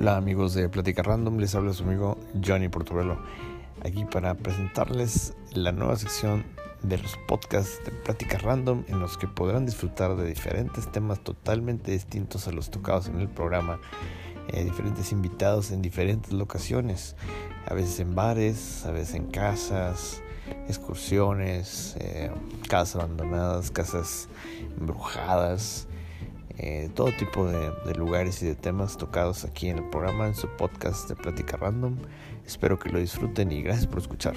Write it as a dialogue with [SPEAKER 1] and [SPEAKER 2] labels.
[SPEAKER 1] Hola amigos de Plática Random, les habla su amigo Johnny Portobello, aquí para presentarles la nueva sección de los podcasts de Plática Random en los que podrán disfrutar de diferentes temas totalmente distintos a los tocados en el programa, eh, diferentes invitados en diferentes locaciones, a veces en bares, a veces en casas, excursiones, eh, casas abandonadas, casas embrujadas. Eh, todo tipo de, de, lugares y de temas tocados aquí en el programa, en su podcast de Plática Random. Espero que lo disfruten y gracias por escuchar.